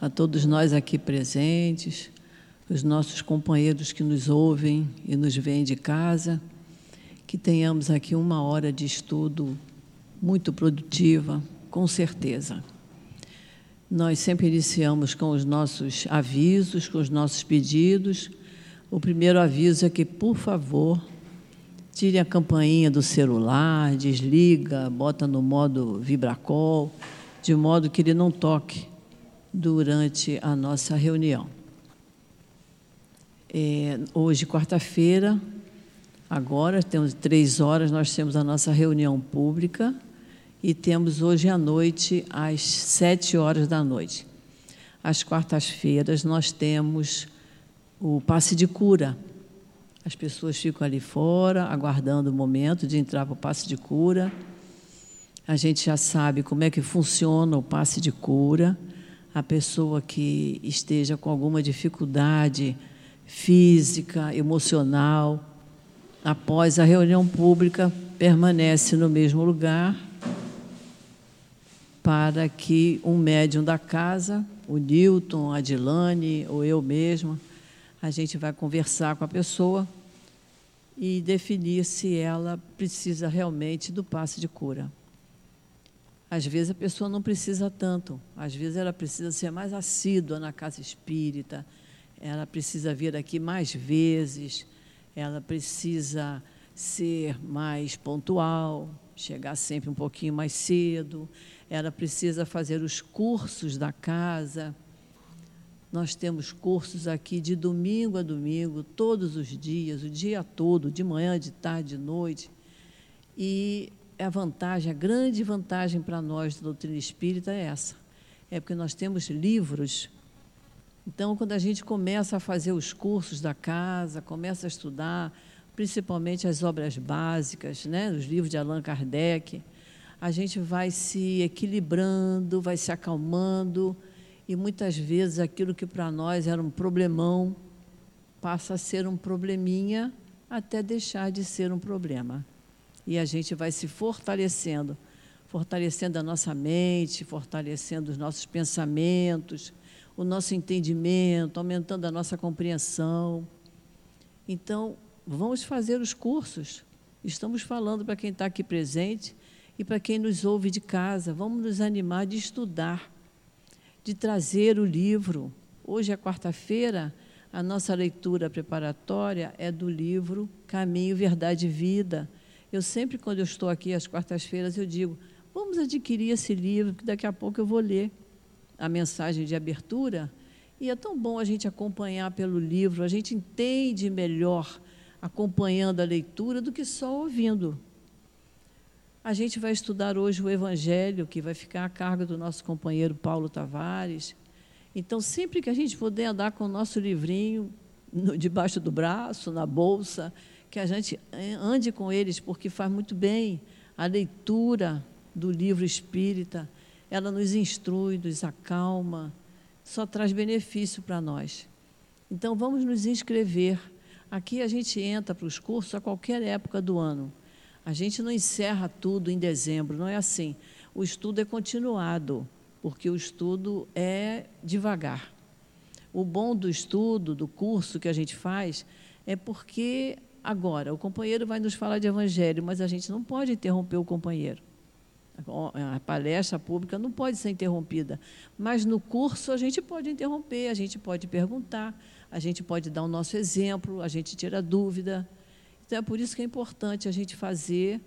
a todos nós aqui presentes, os nossos companheiros que nos ouvem e nos veem de casa, que tenhamos aqui uma hora de estudo muito produtiva, com certeza. Nós sempre iniciamos com os nossos avisos, com os nossos pedidos. O primeiro aviso é que, por favor, tire a campainha do celular, desliga, bota no modo vibracol, de modo que ele não toque durante a nossa reunião. É, hoje, quarta-feira, agora, temos três horas, nós temos a nossa reunião pública e temos hoje à noite, às sete horas da noite. Às quartas-feiras, nós temos o passe de cura. As pessoas ficam ali fora, aguardando o momento de entrar para o passe de cura. A gente já sabe como é que funciona o passe de cura. A pessoa que esteja com alguma dificuldade física, emocional, após a reunião pública, permanece no mesmo lugar para que um médium da casa, o Newton, a Dilane ou eu mesma, a gente vai conversar com a pessoa e definir se ela precisa realmente do passe de cura. Às vezes a pessoa não precisa tanto, às vezes ela precisa ser mais assídua na casa espírita, ela precisa vir aqui mais vezes, ela precisa ser mais pontual, chegar sempre um pouquinho mais cedo, ela precisa fazer os cursos da casa. Nós temos cursos aqui de domingo a domingo, todos os dias, o dia todo, de manhã, de tarde, de noite. E a vantagem, a grande vantagem para nós da doutrina espírita é essa. É porque nós temos livros. Então, quando a gente começa a fazer os cursos da casa, começa a estudar, principalmente as obras básicas, né, os livros de Allan Kardec, a gente vai se equilibrando, vai se acalmando, e muitas vezes aquilo que para nós era um problemão passa a ser um probleminha até deixar de ser um problema. E a gente vai se fortalecendo, fortalecendo a nossa mente, fortalecendo os nossos pensamentos, o nosso entendimento, aumentando a nossa compreensão. Então, vamos fazer os cursos. Estamos falando para quem está aqui presente e para quem nos ouve de casa, vamos nos animar de estudar, de trazer o livro. Hoje é quarta-feira, a nossa leitura preparatória é do livro Caminho, Verdade e Vida. Eu sempre, quando eu estou aqui às quartas-feiras, eu digo: vamos adquirir esse livro, que daqui a pouco eu vou ler a mensagem de abertura. E é tão bom a gente acompanhar pelo livro, a gente entende melhor acompanhando a leitura do que só ouvindo. A gente vai estudar hoje o Evangelho, que vai ficar a cargo do nosso companheiro Paulo Tavares. Então, sempre que a gente puder andar com o nosso livrinho debaixo do braço, na bolsa, que a gente ande com eles, porque faz muito bem a leitura do livro espírita. Ela nos instrui, nos acalma, só traz benefício para nós. Então, vamos nos inscrever. Aqui a gente entra para os cursos a qualquer época do ano. A gente não encerra tudo em dezembro, não é assim. O estudo é continuado, porque o estudo é devagar. O bom do estudo, do curso que a gente faz, é porque agora o companheiro vai nos falar de evangelho, mas a gente não pode interromper o companheiro. A palestra pública não pode ser interrompida, mas no curso a gente pode interromper, a gente pode perguntar, a gente pode dar o nosso exemplo, a gente tira dúvida. Então, é por isso que é importante a gente fazer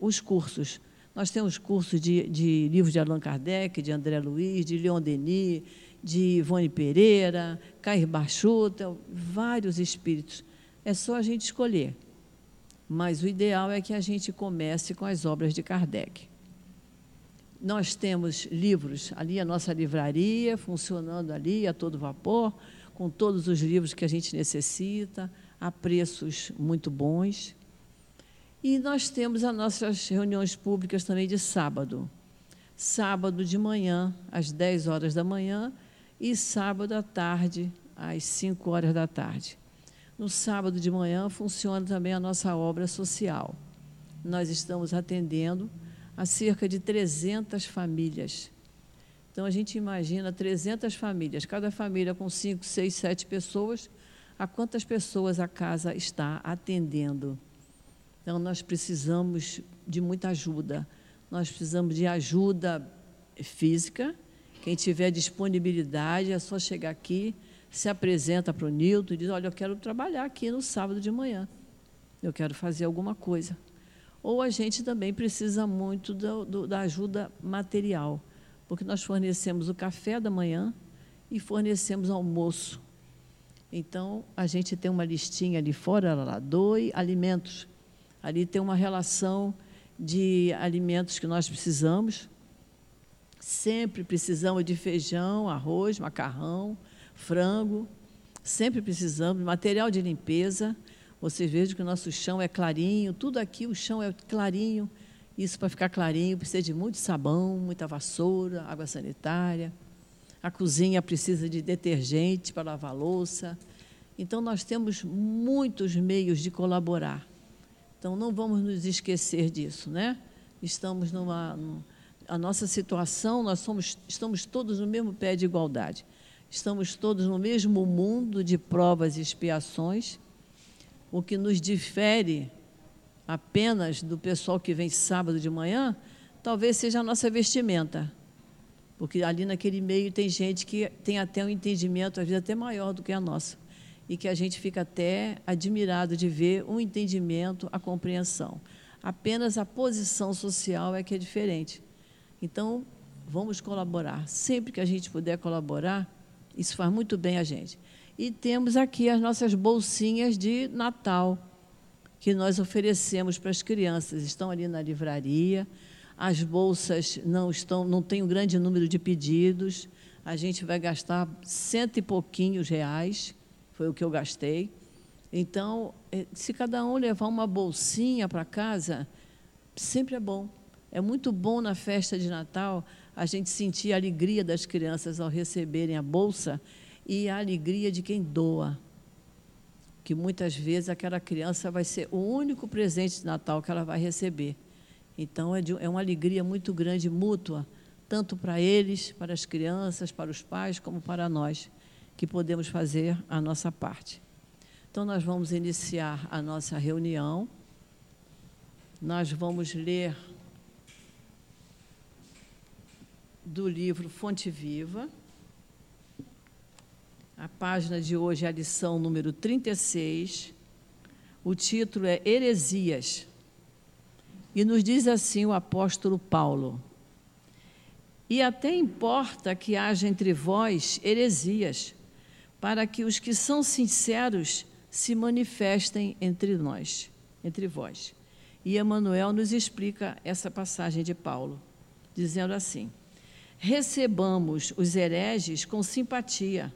os cursos. Nós temos cursos de, de livros de Allan Kardec, de André Luiz, de Leon Denis, de Ivone Pereira, Cair Bachuta, vários espíritos. É só a gente escolher. Mas o ideal é que a gente comece com as obras de Kardec. Nós temos livros ali, a nossa livraria funcionando ali a todo vapor, com todos os livros que a gente necessita a preços muito bons. E nós temos as nossas reuniões públicas também de sábado. Sábado de manhã, às 10 horas da manhã, e sábado à tarde, às 5 horas da tarde. No sábado de manhã funciona também a nossa obra social. Nós estamos atendendo a cerca de 300 famílias. Então, a gente imagina 300 famílias, cada família com 5, 6, 7 pessoas, a quantas pessoas a casa está atendendo. Então, nós precisamos de muita ajuda. Nós precisamos de ajuda física. Quem tiver disponibilidade, é só chegar aqui, se apresenta para o Nilton e diz: Olha, eu quero trabalhar aqui no sábado de manhã. Eu quero fazer alguma coisa. Ou a gente também precisa muito do, do, da ajuda material, porque nós fornecemos o café da manhã e fornecemos almoço. Então, a gente tem uma listinha ali fora, lá, doe alimentos. Ali tem uma relação de alimentos que nós precisamos. Sempre precisamos de feijão, arroz, macarrão, frango. Sempre precisamos material de limpeza. Vocês vejam que o nosso chão é clarinho, tudo aqui o chão é clarinho. Isso para ficar clarinho precisa de muito sabão, muita vassoura, água sanitária. A cozinha precisa de detergente para lavar louça. Então nós temos muitos meios de colaborar. Então, não vamos nos esquecer disso, né? Estamos numa. A nossa situação, nós somos, estamos todos no mesmo pé de igualdade. Estamos todos no mesmo mundo de provas e expiações. O que nos difere apenas do pessoal que vem sábado de manhã, talvez seja a nossa vestimenta. Porque ali naquele meio tem gente que tem até um entendimento, às vezes até maior do que a nossa e que a gente fica até admirado de ver um entendimento, a compreensão. Apenas a posição social é que é diferente. Então, vamos colaborar. Sempre que a gente puder colaborar, isso faz muito bem a gente. E temos aqui as nossas bolsinhas de Natal, que nós oferecemos para as crianças. Estão ali na livraria. As bolsas não estão, não tem um grande número de pedidos. A gente vai gastar cento e pouquinhos reais foi o que eu gastei. Então, eh, se cada um levar uma bolsinha para casa, sempre é bom. É muito bom na festa de Natal a gente sentir a alegria das crianças ao receberem a bolsa e a alegria de quem doa. Que muitas vezes aquela criança vai ser o único presente de Natal que ela vai receber. Então, é, de, é uma alegria muito grande, mútua, tanto para eles, para as crianças, para os pais, como para nós que podemos fazer a nossa parte. Então, nós vamos iniciar a nossa reunião. Nós vamos ler do livro Fonte Viva. A página de hoje é a lição número 36. O título é Heresias. E nos diz assim o apóstolo Paulo: E até importa que haja entre vós heresias, para que os que são sinceros se manifestem entre nós, entre vós. E Emmanuel nos explica essa passagem de Paulo, dizendo assim: Recebamos os hereges com simpatia,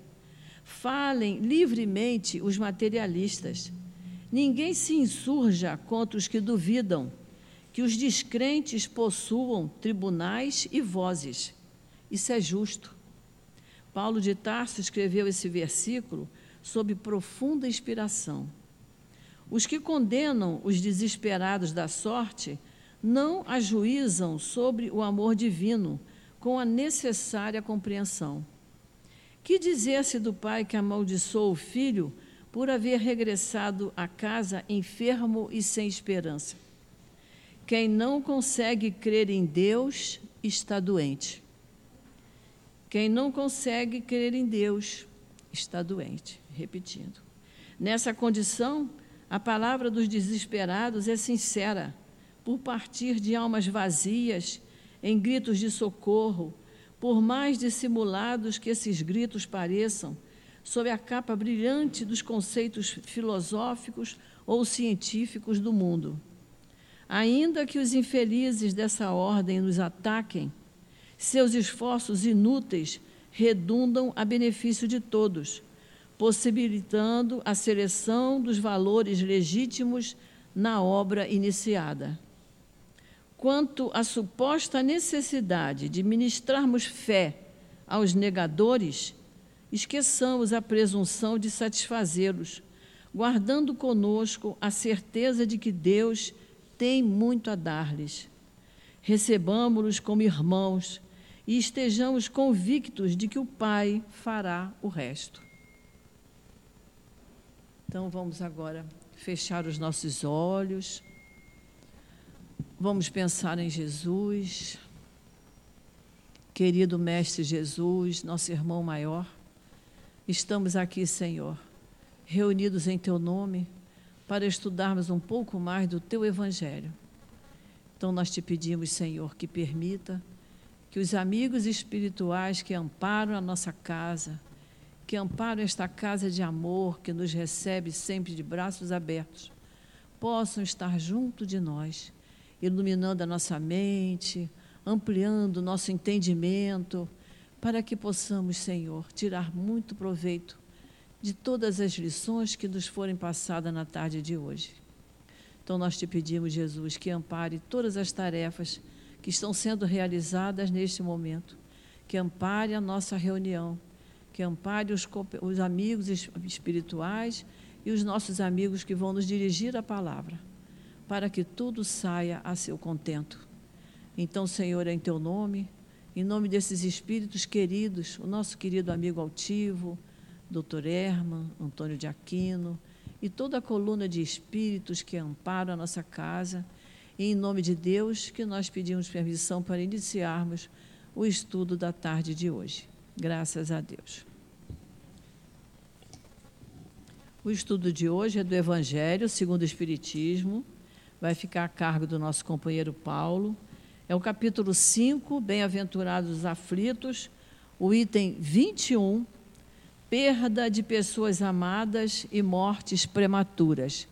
falem livremente os materialistas. Ninguém se insurja contra os que duvidam, que os descrentes possuam tribunais e vozes. Isso é justo. Paulo de Tarso escreveu esse versículo sob profunda inspiração. Os que condenam os desesperados da sorte não ajuizam sobre o amor divino com a necessária compreensão. Que dizer-se do pai que amaldiçoou o filho por haver regressado a casa enfermo e sem esperança? Quem não consegue crer em Deus está doente. Quem não consegue crer em Deus está doente. Repetindo. Nessa condição, a palavra dos desesperados é sincera, por partir de almas vazias, em gritos de socorro, por mais dissimulados que esses gritos pareçam, sob a capa brilhante dos conceitos filosóficos ou científicos do mundo. Ainda que os infelizes dessa ordem nos ataquem, seus esforços inúteis redundam a benefício de todos, possibilitando a seleção dos valores legítimos na obra iniciada. Quanto à suposta necessidade de ministrarmos fé aos negadores, esqueçamos a presunção de satisfazê-los, guardando conosco a certeza de que Deus tem muito a dar-lhes. Recebamos-los como irmãos e estejamos convictos de que o Pai fará o resto. Então vamos agora fechar os nossos olhos. Vamos pensar em Jesus. Querido Mestre Jesus, nosso irmão maior, estamos aqui, Senhor, reunidos em Teu nome para estudarmos um pouco mais do Teu Evangelho. Então nós te pedimos, Senhor, que permita que os amigos espirituais que amparam a nossa casa, que amparam esta casa de amor que nos recebe sempre de braços abertos, possam estar junto de nós, iluminando a nossa mente, ampliando o nosso entendimento, para que possamos, Senhor, tirar muito proveito de todas as lições que nos forem passadas na tarde de hoje. Então nós te pedimos, Jesus, que ampare todas as tarefas que estão sendo realizadas neste momento, que ampare a nossa reunião que ampare os, os amigos espirituais e os nossos amigos que vão nos dirigir a palavra, para que tudo saia a seu contento. Então, Senhor, em teu nome, em nome desses espíritos queridos, o nosso querido amigo altivo, Dr. Herman, Antônio de Aquino, e toda a coluna de espíritos que amparam a nossa casa, e em nome de Deus que nós pedimos permissão para iniciarmos o estudo da tarde de hoje. Graças a Deus. O estudo de hoje é do Evangelho segundo o Espiritismo, vai ficar a cargo do nosso companheiro Paulo. É o capítulo 5, Bem-aventurados os aflitos, o item 21, perda de pessoas amadas e mortes prematuras.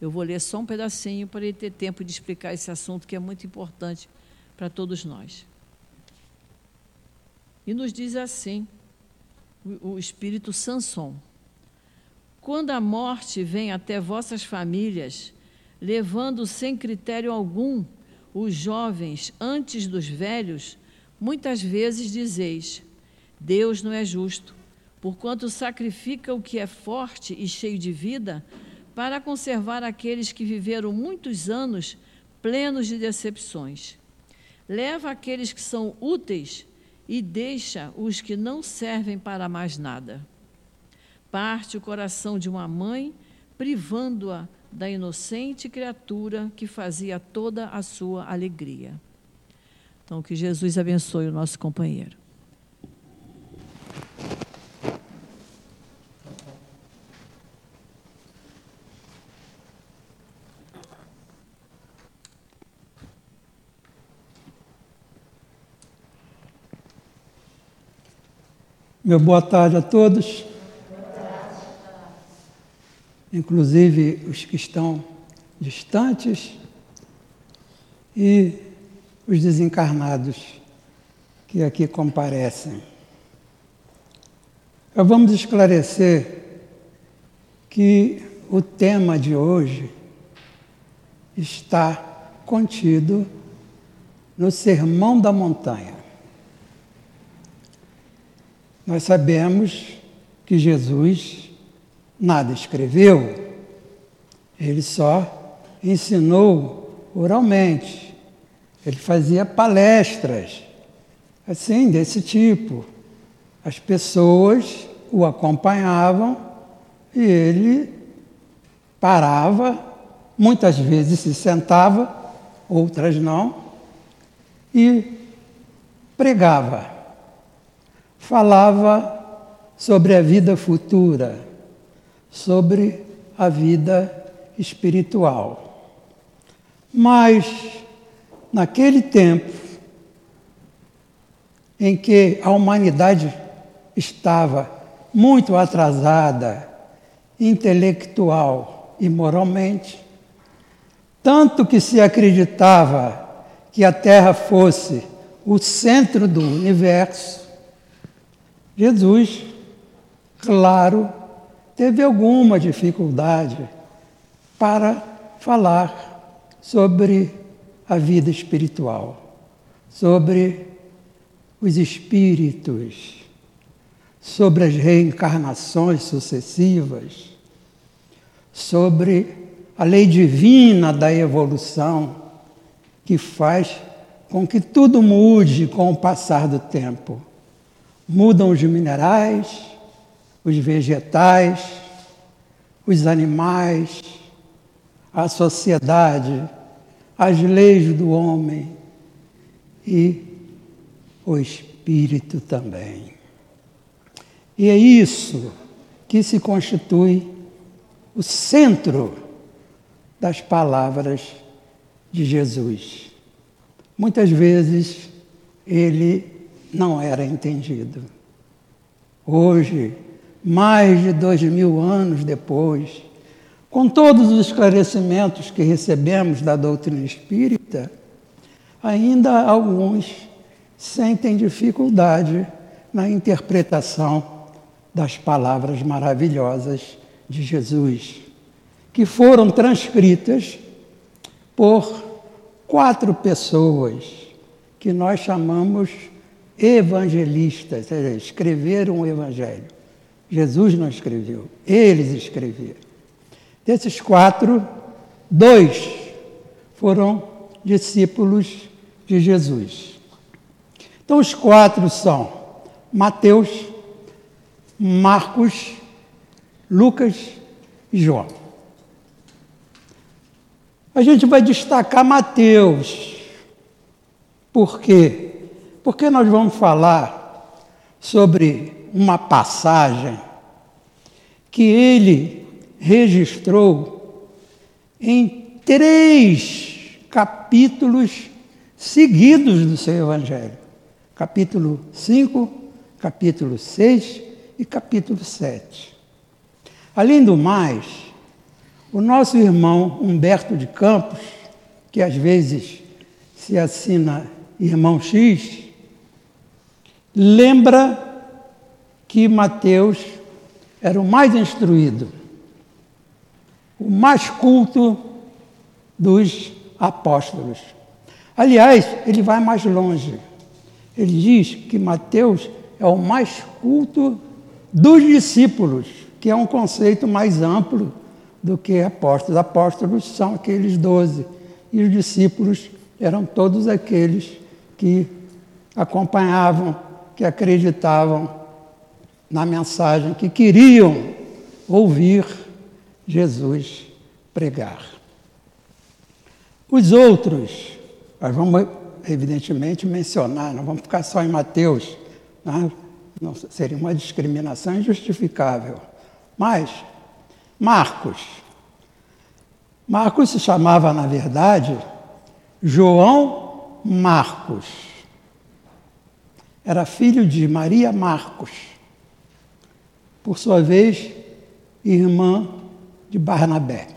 Eu vou ler só um pedacinho para ele ter tempo de explicar esse assunto que é muito importante para todos nós. E nos diz assim o, espírito Sanson: Quando a morte vem até vossas famílias, levando sem critério algum os jovens antes dos velhos, muitas vezes dizeis: Deus não é justo, porquanto sacrifica o que é forte e cheio de vida, para conservar aqueles que viveram muitos anos plenos de decepções. Leva aqueles que são úteis e deixa os que não servem para mais nada. Parte o coração de uma mãe, privando-a da inocente criatura que fazia toda a sua alegria. Então, que Jesus abençoe o nosso companheiro. Meu boa tarde a todos. Inclusive os que estão distantes e os desencarnados que aqui comparecem. Então, vamos esclarecer que o tema de hoje está contido no Sermão da Montanha. Nós sabemos que Jesus nada escreveu, ele só ensinou oralmente. Ele fazia palestras, assim, desse tipo. As pessoas o acompanhavam e ele parava, muitas vezes se sentava, outras não, e pregava falava sobre a vida futura, sobre a vida espiritual. Mas, naquele tempo em que a humanidade estava muito atrasada, intelectual e moralmente, tanto que se acreditava que a Terra fosse o centro do universo, Jesus, claro, teve alguma dificuldade para falar sobre a vida espiritual, sobre os espíritos, sobre as reencarnações sucessivas, sobre a lei divina da evolução que faz com que tudo mude com o passar do tempo. Mudam os minerais, os vegetais, os animais, a sociedade, as leis do homem e o espírito também. E é isso que se constitui o centro das palavras de Jesus. Muitas vezes ele não era entendido. Hoje, mais de dois mil anos depois, com todos os esclarecimentos que recebemos da doutrina espírita, ainda alguns sentem dificuldade na interpretação das palavras maravilhosas de Jesus, que foram transcritas por quatro pessoas que nós chamamos evangelistas, escreveram o evangelho. Jesus não escreveu, eles escreveram. Desses quatro, dois foram discípulos de Jesus. Então, os quatro são Mateus, Marcos, Lucas e João. A gente vai destacar Mateus. Por quê? Porque nós vamos falar sobre uma passagem que ele registrou em três capítulos seguidos do seu Evangelho: capítulo 5, capítulo 6 e capítulo 7. Além do mais, o nosso irmão Humberto de Campos, que às vezes se assina irmão X, lembra que Mateus era o mais instruído, o mais culto dos apóstolos. Aliás, ele vai mais longe. Ele diz que Mateus é o mais culto dos discípulos, que é um conceito mais amplo do que apóstolos. Apóstolos são aqueles doze, e os discípulos eram todos aqueles que acompanhavam, que acreditavam na mensagem, que queriam ouvir Jesus pregar. Os outros, nós vamos evidentemente mencionar, não vamos ficar só em Mateus, né? não, seria uma discriminação injustificável. Mas, Marcos. Marcos se chamava, na verdade, João Marcos. Era filho de Maria Marcos. Por sua vez, irmã de Barnabé,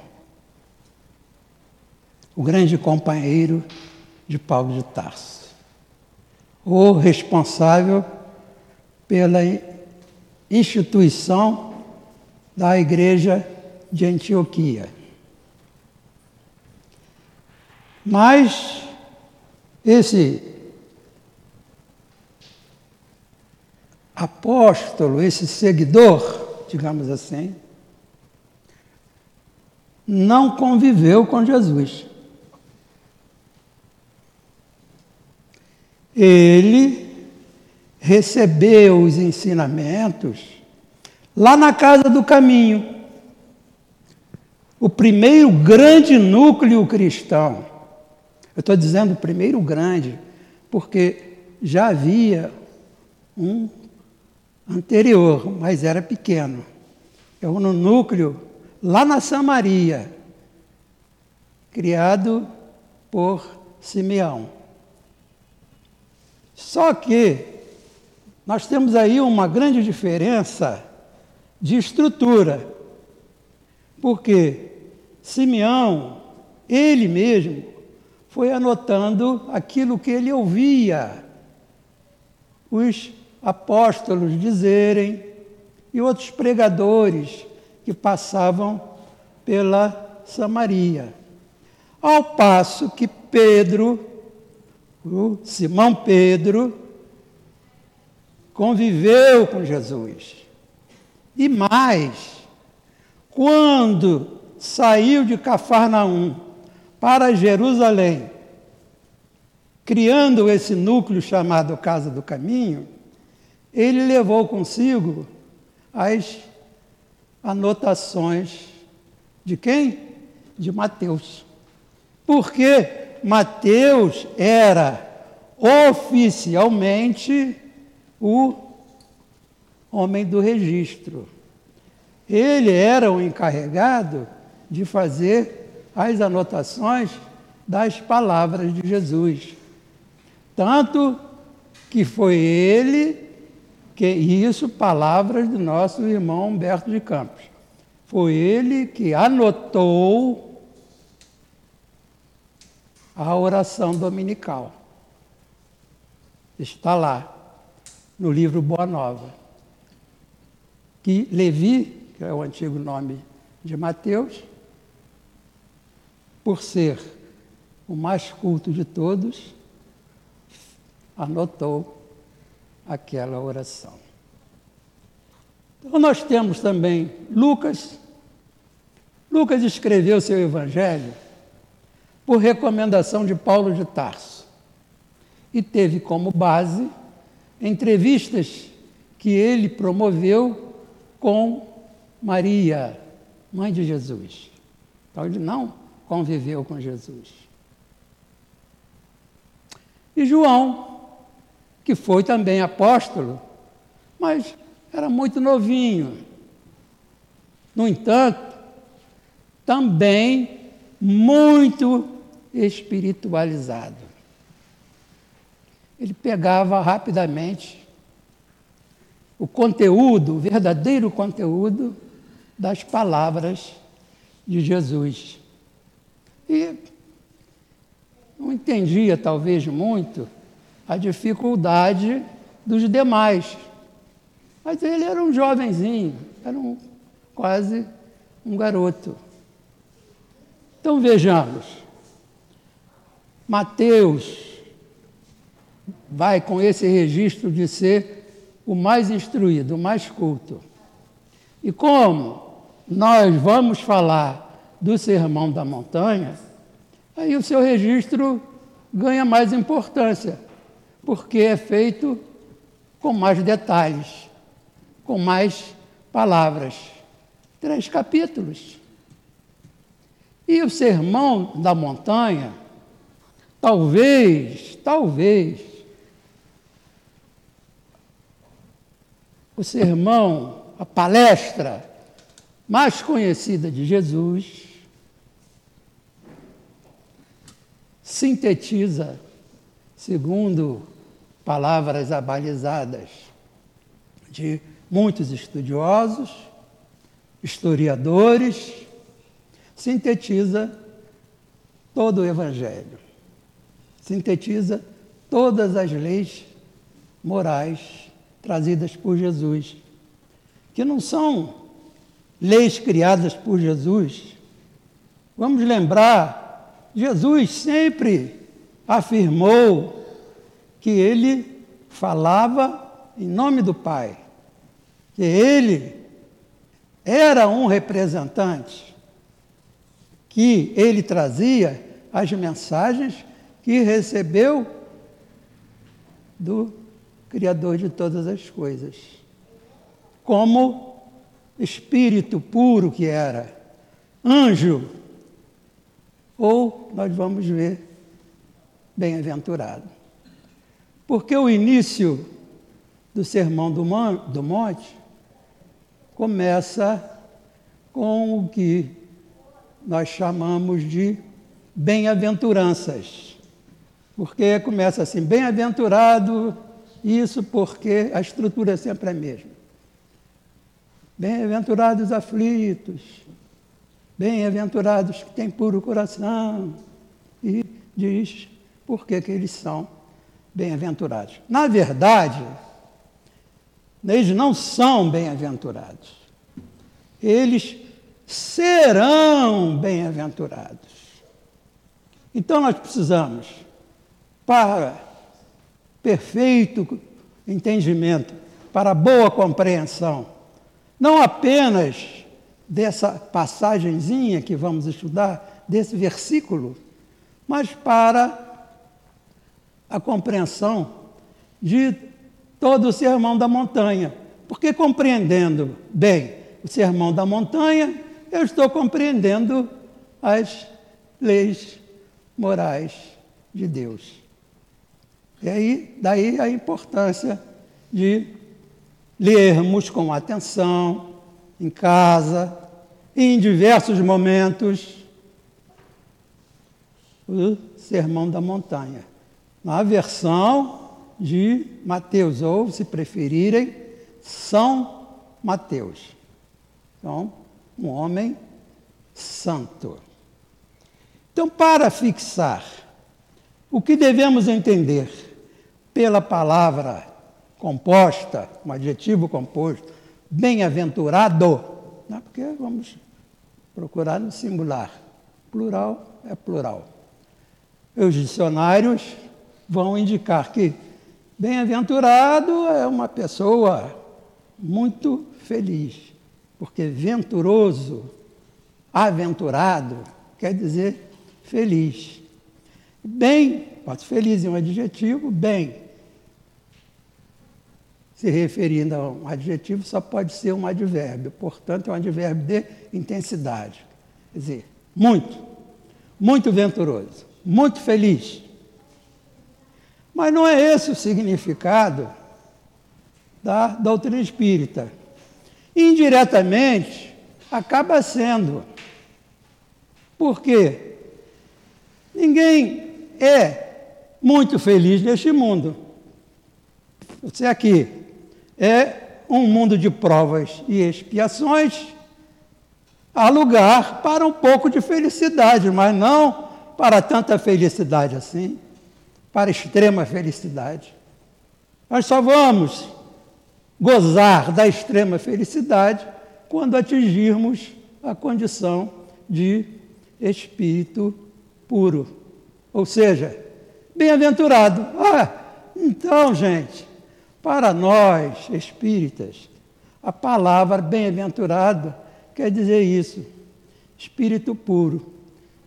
o grande companheiro de Paulo de Tarso, o responsável pela instituição da Igreja de Antioquia. Mas esse apóstolo, esse seguidor, digamos assim, não conviveu com Jesus. Ele recebeu os ensinamentos lá na casa do caminho. O primeiro grande núcleo cristão. Eu estou dizendo o primeiro grande, porque já havia um anterior, mas era pequeno. É um núcleo lá na Samaria, criado por Simeão. Só que nós temos aí uma grande diferença de estrutura, porque Simeão, ele mesmo, foi anotando aquilo que ele ouvia os apóstolos dizerem e outros pregadores que passavam pela Samaria. Ao passo que Pedro, o Simão Pedro, conviveu com Jesus. E mais, quando saiu de Cafarnaum para Jerusalém, criando esse núcleo chamado Casa do Caminho, ele levou consigo as anotações de quem? De Mateus. Porque Mateus era oficialmente o homem do registro. Ele era o encarregado de fazer as anotações das palavras de Jesus. Tanto que foi ele que isso palavras do nosso irmão Humberto de Campos. Foi ele que anotou a oração dominical. Está lá no livro Boa Nova. Que Levi, que é o antigo nome de Mateus, por ser o mais culto de todos, anotou aquela oração. Então, nós temos também Lucas. Lucas escreveu seu evangelho por recomendação de Paulo de Tarso e teve como base entrevistas que ele promoveu com Maria, mãe de Jesus. Então, ele não conviveu com Jesus. E João, que foi também apóstolo, mas era muito novinho. No entanto, também muito espiritualizado. Ele pegava rapidamente o conteúdo, o verdadeiro conteúdo das palavras de Jesus. E não entendia, talvez, muito a dificuldade dos demais. Mas ele era um jovenzinho, era um, quase um garoto. Então vejamos, Mateus vai com esse registro de ser o mais instruído, o mais culto. E como nós vamos falar do Sermão da Montanha, aí o seu registro ganha mais importância porque é feito com mais detalhes, com mais palavras. Três capítulos. E o sermão da montanha, talvez, talvez, o sermão, a palestra mais conhecida de Jesus, sintetiza, segundo palavras abalizadas de muitos estudiosos, historiadores, sintetiza todo o Evangelho, sintetiza todas as leis morais trazidas por Jesus, que não são leis criadas por Jesus. Vamos lembrar, Jesus sempre afirmou que ele falava em nome do Pai, que ele era um representante, que ele trazia as mensagens que recebeu do Criador de todas as coisas, como espírito puro que era, anjo, ou nós vamos ver bem-aventurado. Porque o início do Sermão do Monte começa com o que nós chamamos de bem-aventuranças. Porque começa assim, bem-aventurado, isso porque a estrutura é sempre a mesma. Bem-aventurados aflitos, bem-aventurados que têm puro coração, e diz por que eles são bem-aventurados. Na verdade, eles não são bem-aventurados. Eles serão bem-aventurados. Então nós precisamos, para perfeito entendimento, para boa compreensão, não apenas dessa passagenzinha que vamos estudar, desse versículo, mas para a compreensão de todo o sermão da montanha. Porque compreendendo bem o sermão da montanha, eu estou compreendendo as leis morais de Deus. E aí, daí a importância de lermos com atenção, em casa, em diversos momentos, o Sermão da Montanha. Na versão de Mateus, ou, se preferirem, São Mateus. Então, um homem santo. Então, para fixar o que devemos entender pela palavra composta, um adjetivo composto, bem-aventurado, né? porque vamos procurar no singular. Plural é plural. Os dicionários vão indicar que bem-aventurado é uma pessoa muito feliz, porque venturoso, aventurado, quer dizer feliz. Bem, pode feliz é um adjetivo, bem, se referindo a um adjetivo, só pode ser um advérbio, portanto, é um advérbio de intensidade. Quer dizer, muito, muito venturoso, muito feliz. Mas não é esse o significado da doutrina espírita. Indiretamente, acaba sendo. Por quê? Ninguém é muito feliz neste mundo. Você aqui é um mundo de provas e expiações, há lugar para um pouco de felicidade, mas não para tanta felicidade assim, para extrema felicidade. Nós só vamos gozar da extrema felicidade quando atingirmos a condição de espírito puro. Ou seja, bem-aventurado. Ah, então, gente, para nós, espíritas, a palavra bem-aventurado quer dizer isso: espírito puro,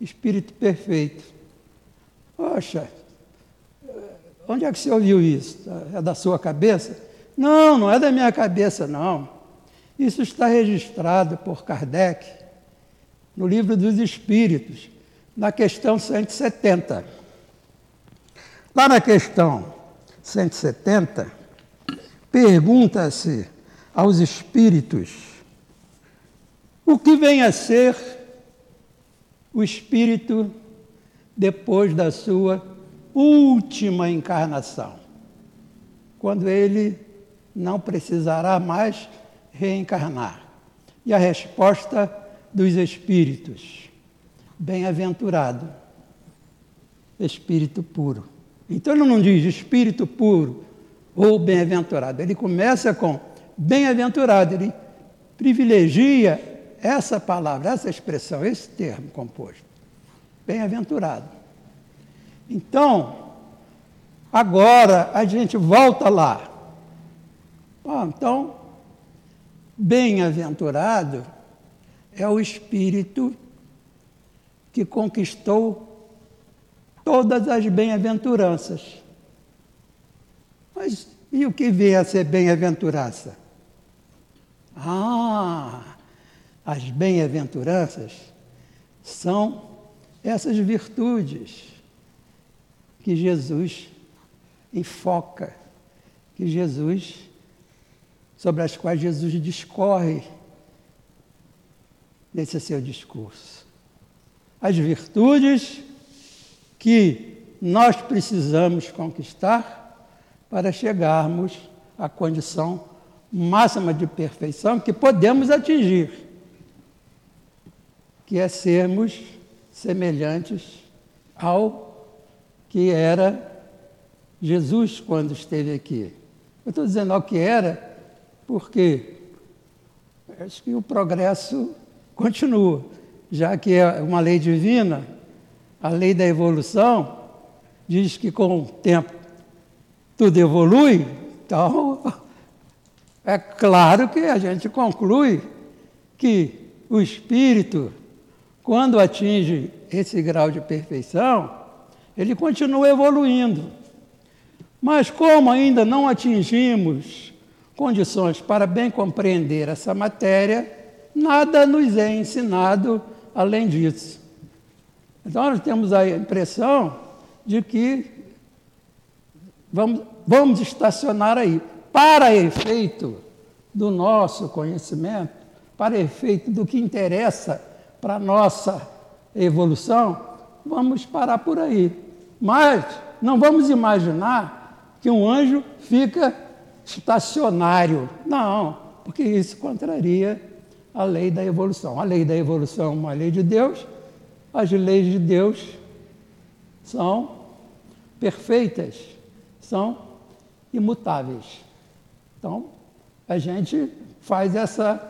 espírito perfeito. Poxa, onde é que você ouviu isso? É da sua cabeça? Não, não é da minha cabeça, não. Isso está registrado por Kardec no livro dos Espíritos, na questão 170. Lá na questão 170, pergunta-se aos espíritos o que vem a ser o espírito depois da sua última encarnação, quando ele não precisará mais reencarnar. E a resposta dos espíritos: bem-aventurado, espírito puro. Então ele não diz espírito puro, ou bem-aventurado. Ele começa com bem-aventurado, ele privilegia essa palavra, essa expressão, esse termo composto. Bem-aventurado. Então, agora a gente volta lá. então, bem-aventurado é o espírito que conquistou todas as bem-aventuranças. Mas e o que vem a ser bem-aventurança? Ah, as bem-aventuranças são essas virtudes que Jesus enfoca, que Jesus, sobre as quais Jesus discorre nesse seu discurso. As virtudes que nós precisamos conquistar para chegarmos à condição máxima de perfeição que podemos atingir, que é sermos semelhantes ao que era Jesus quando esteve aqui. Eu estou dizendo ao que era, porque acho que o progresso continua, já que é uma lei divina, a lei da evolução diz que com o tempo tudo evolui, então é claro que a gente conclui que o espírito, quando atinge esse grau de perfeição, ele continua evoluindo. Mas como ainda não atingimos condições para bem compreender essa matéria, nada nos é ensinado além disso. Então nós temos a impressão de que vamos, vamos estacionar aí. Para efeito do nosso conhecimento, para efeito do que interessa para a nossa evolução, vamos parar por aí. Mas não vamos imaginar que um anjo fica estacionário. Não, porque isso contraria a lei da evolução. A lei da evolução é uma lei de Deus, as leis de Deus são perfeitas, são imutáveis. Então, a gente faz essa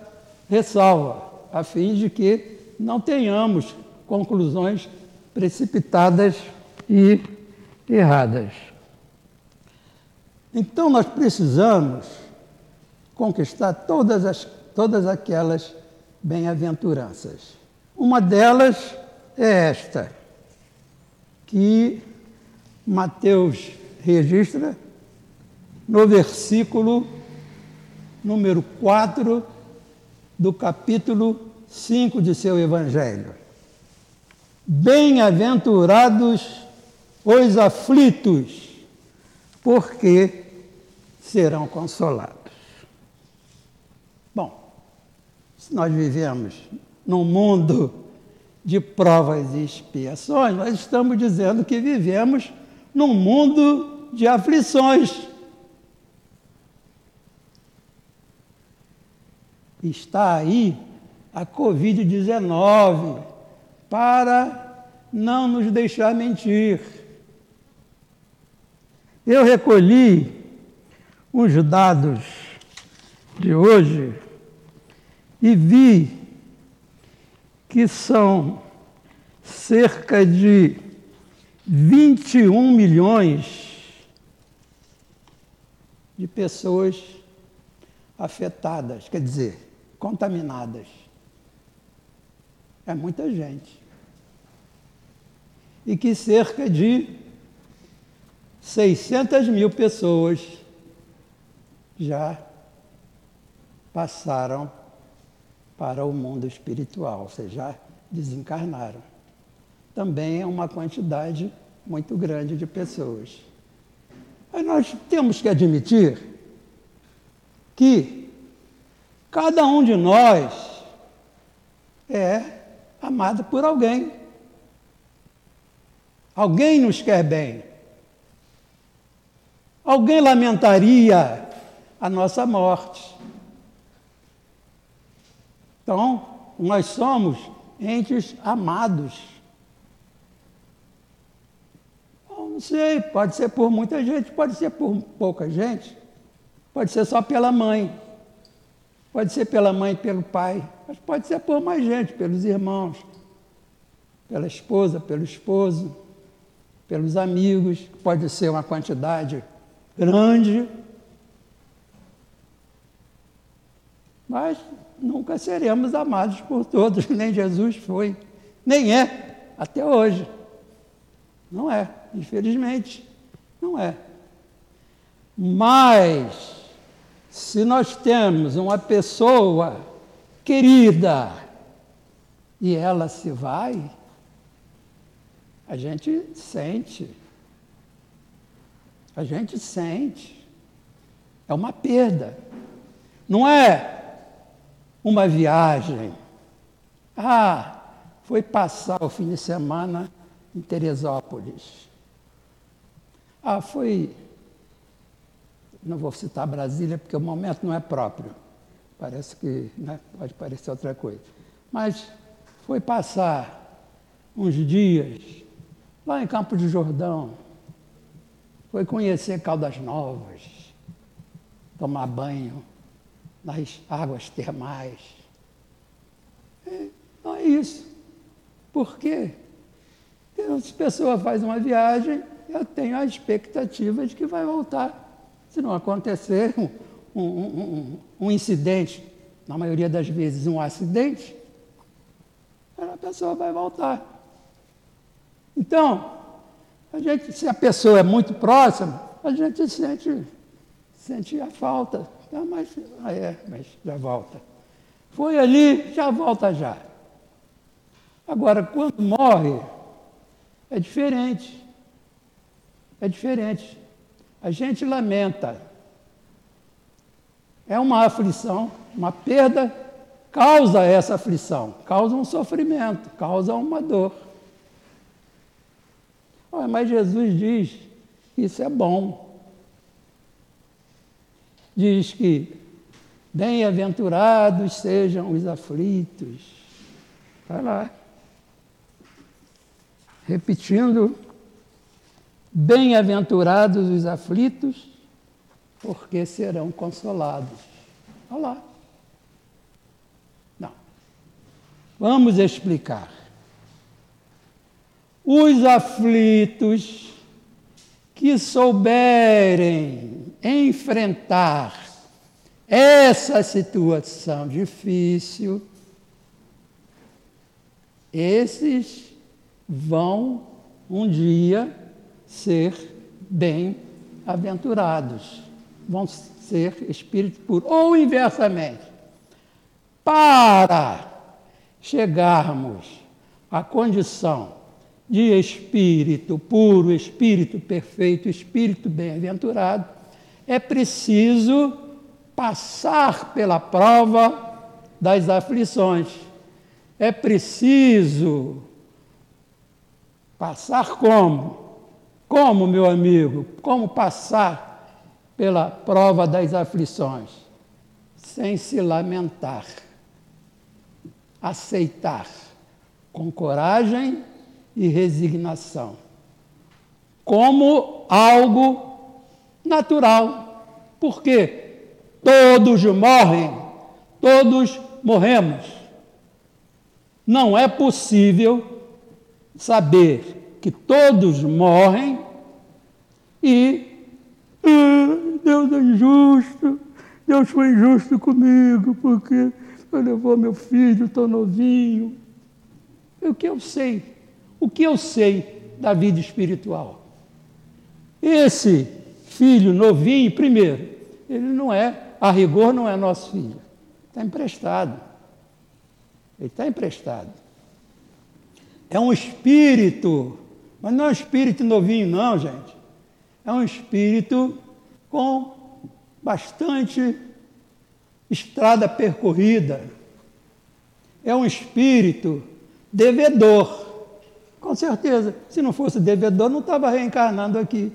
ressalva, a fim de que não tenhamos conclusões precipitadas e erradas. Então, nós precisamos conquistar todas, as, todas aquelas bem-aventuranças. Uma delas é esta, que Mateus registra no versículo número 4 do capítulo 5 de seu Evangelho. Bem-aventurados os aflitos, porque serão consolados. Bom, se nós vivemos num mundo de provas e expiações, nós estamos dizendo que vivemos num mundo de aflições. Está aí a Covid-19 para não nos deixar mentir. Eu recolhi os dados de hoje e vi que são cerca de 21 milhões de pessoas afetadas, quer dizer, contaminadas. É muita gente. E que cerca de 600 mil pessoas já passaram para o mundo espiritual, ou seja, já desencarnaram. Também é uma quantidade muito grande de pessoas. Mas nós temos que admitir que cada um de nós é amado por alguém. Alguém nos quer bem. Alguém lamentaria a nossa morte. Então, nós somos entes amados. Não sei, pode ser por muita gente, pode ser por pouca gente, pode ser só pela mãe, pode ser pela mãe e pelo pai, mas pode ser por mais gente, pelos irmãos, pela esposa, pelo esposo, pelos amigos, pode ser uma quantidade grande, mas nunca seremos amados por todos, nem Jesus foi, nem é até hoje. Não é, infelizmente, não é. Mas, se nós temos uma pessoa querida e ela se vai, a gente sente. A gente sente. É uma perda. Não é uma viagem. Ah, foi passar o fim de semana em Teresópolis. Ah, foi. Não vou citar Brasília porque o momento não é próprio. Parece que né, pode parecer outra coisa. Mas foi passar uns dias lá em Campo de Jordão. Foi conhecer Caldas Novas, tomar banho nas águas termais. Não é isso. Por quê? Se a pessoa faz uma viagem, eu tenho a expectativa de que vai voltar. Se não acontecer um, um, um, um incidente, na maioria das vezes um acidente, a pessoa vai voltar. Então, a gente, se a pessoa é muito próxima, a gente sente, sente a falta. Ah, mas, ah, é, mas já volta. Foi ali, já volta já. Agora, quando morre, é diferente. É diferente. A gente lamenta. É uma aflição, uma perda causa essa aflição, causa um sofrimento, causa uma dor. Mas Jesus diz isso é bom. Diz que bem-aventurados sejam os aflitos. Está lá. Repetindo, bem-aventurados os aflitos, porque serão consolados. Olha lá. Vamos explicar. Os aflitos que souberem enfrentar essa situação difícil, esses vão um dia ser bem-aventurados, vão ser espírito puro, ou inversamente. Para chegarmos à condição de espírito puro, espírito perfeito, espírito bem-aventurado, é preciso passar pela prova das aflições. É preciso passar como? Como, meu amigo? Como passar pela prova das aflições? Sem se lamentar aceitar com coragem e resignação, como algo natural. Porque todos morrem, todos morremos. Não é possível saber que todos morrem e ah, Deus é injusto, Deus foi injusto comigo, porque levou meu filho tão novinho. O que eu sei? O que eu sei da vida espiritual? Esse filho novinho, primeiro, ele não é, a rigor, não é nosso filho. Está emprestado. Ele está emprestado. É um espírito, mas não é um espírito novinho, não, gente. É um espírito com bastante estrada percorrida. É um espírito devedor. Com certeza, se não fosse devedor, não estava reencarnando aqui.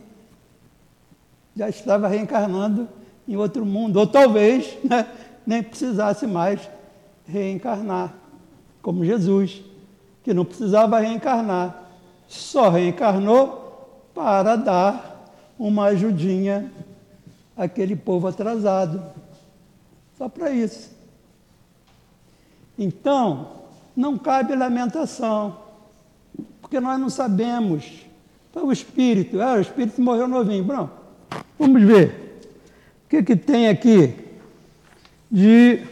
Já estava reencarnando em outro mundo, ou talvez né, nem precisasse mais reencarnar, como Jesus, que não precisava reencarnar, só reencarnou para dar uma ajudinha àquele povo atrasado. Só para isso. Então, não cabe lamentação, porque nós não sabemos. Então, o espírito, ah, o espírito morreu novinho. Pronto, vamos ver. O que, que tem aqui de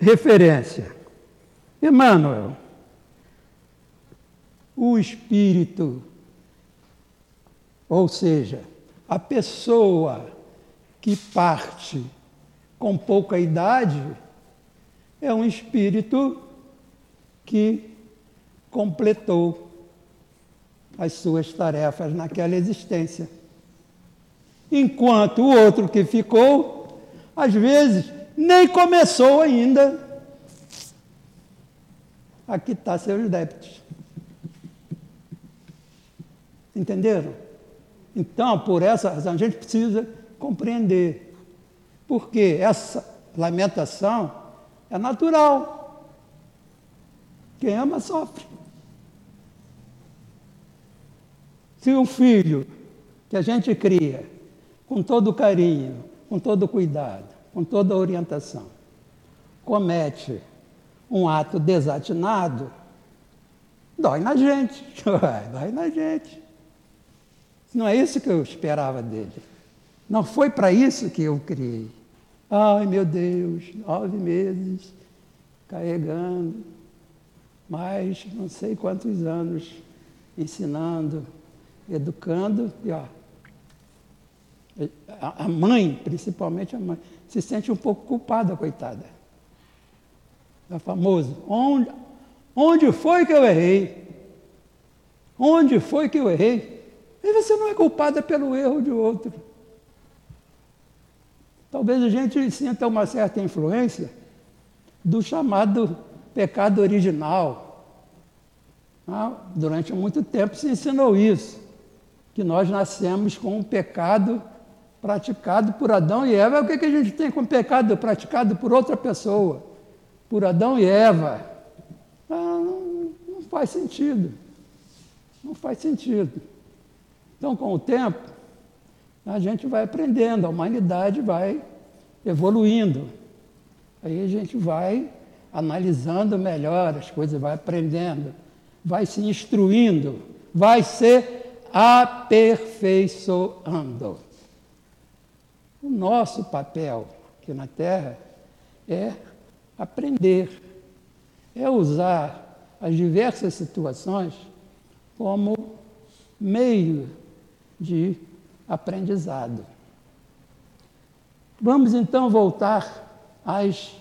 referência? Emmanuel, o espírito, ou seja, a pessoa que parte com pouca idade, é um espírito que completou as suas tarefas naquela existência. Enquanto o outro que ficou, às vezes, nem começou ainda a quitar seus débitos. Entenderam? Então, por essa razão, a gente precisa compreender porque essa lamentação é natural. Quem ama sofre. Se um filho que a gente cria com todo carinho, com todo cuidado, com toda orientação, comete um ato desatinado, dói na gente, dói na gente. Não é isso que eu esperava dele. Não foi para isso que eu criei. Ai, meu Deus, nove meses carregando, mais não sei quantos anos ensinando, educando, e ó, A mãe, principalmente a mãe, se sente um pouco culpada, coitada. É famoso. Onde, onde foi que eu errei? Onde foi que eu errei? E você não é culpada pelo erro de outro. Talvez a gente sinta uma certa influência do chamado pecado original. Ah, durante muito tempo se ensinou isso, que nós nascemos com um pecado praticado por Adão e Eva. O que, que a gente tem com pecado praticado por outra pessoa? Por Adão e Eva. Ah, não, não faz sentido. Não faz sentido. Então, com o tempo, a gente vai aprendendo, a humanidade vai evoluindo. Aí a gente vai analisando melhor as coisas, vai aprendendo, vai se instruindo, vai se aperfeiçoando. O nosso papel aqui na Terra é aprender, é usar as diversas situações como meio de aprendizado. Vamos então voltar às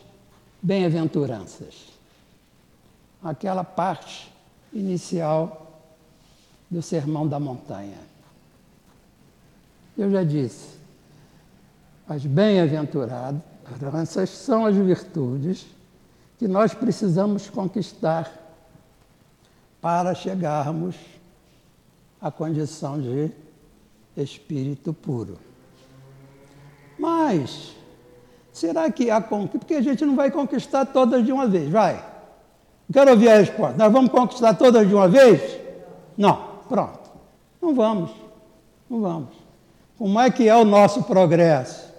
bem-aventuranças. Aquela parte inicial do Sermão da Montanha. Eu já disse, as bem-aventuranças são as virtudes que nós precisamos conquistar para chegarmos à condição de espírito puro. Mas, será que há conquista? Porque a gente não vai conquistar todas de uma vez, vai. Quero ouvir a resposta. Nós vamos conquistar todas de uma vez? Não. Pronto. Não vamos. Não vamos. Como é que é o nosso progresso?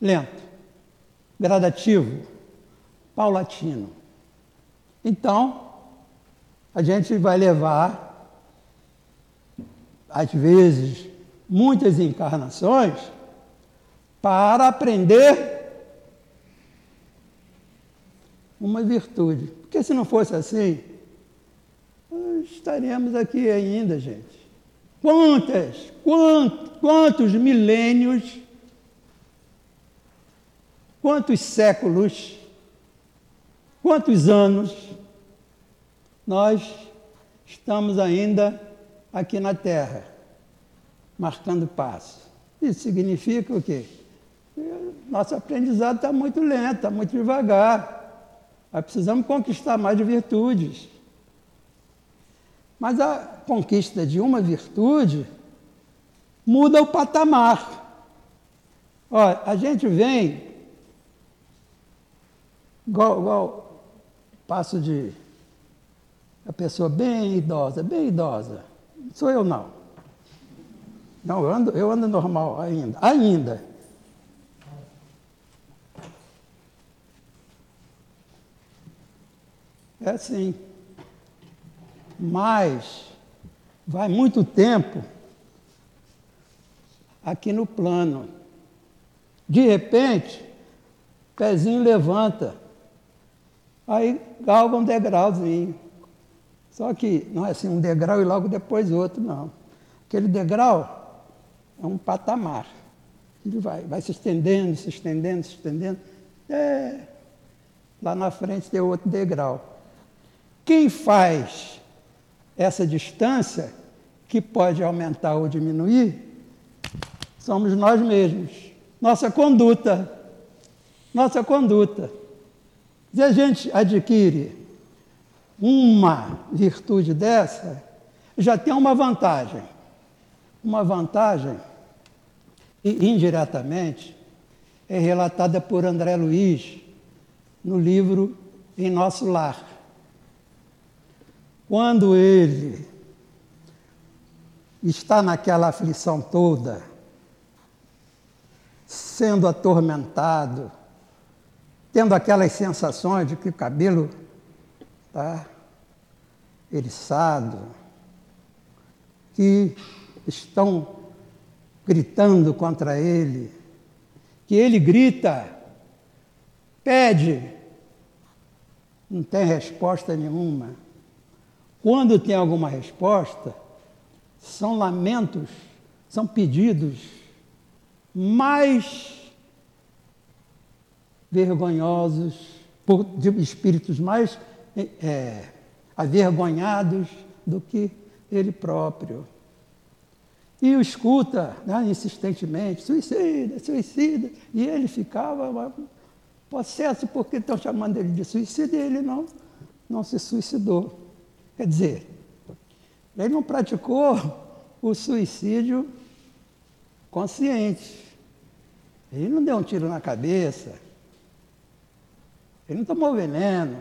Lento, gradativo, paulatino. Então, a gente vai levar, às vezes, muitas encarnações para aprender uma virtude. Porque se não fosse assim, estaríamos aqui ainda, gente. Quantas, quantos, quantos milênios, quantos séculos, quantos anos nós estamos ainda aqui na Terra marcando passo. Isso significa o quê? Nosso aprendizado está muito lento, está muito devagar. Nós precisamos conquistar mais virtudes. Mas a conquista de uma virtude muda o patamar. Olha, a gente vem, igual, igual passo de a pessoa bem idosa, bem idosa. Sou eu não. Não, eu ando, eu ando normal ainda. Ainda. É assim. Mas vai muito tempo aqui no plano. De repente, pezinho levanta. Aí galga um degrauzinho. Só que não é assim um degrau e logo depois outro, não. Aquele degrau é um patamar. Ele vai, vai se estendendo, se estendendo, se estendendo. É, lá na frente tem outro degrau. Quem faz essa distância, que pode aumentar ou diminuir, somos nós mesmos. Nossa conduta. Nossa conduta. Se a gente adquire uma virtude dessa, já tem uma vantagem. Uma vantagem e indiretamente, é relatada por André Luiz no livro Em Nosso Lar. Quando ele está naquela aflição toda, sendo atormentado, tendo aquelas sensações de que o cabelo está eriçado, que estão gritando contra ele, que ele grita, pede, não tem resposta nenhuma. Quando tem alguma resposta, são lamentos são pedidos mais vergonhosos, de espíritos mais é, avergonhados do que ele próprio. E o escuta né, insistentemente, suicida, suicida, e ele ficava possesso porque estão chamando ele de suicida e ele não, não se suicidou. Quer dizer, ele não praticou o suicídio consciente. Ele não deu um tiro na cabeça. Ele não tomou veneno.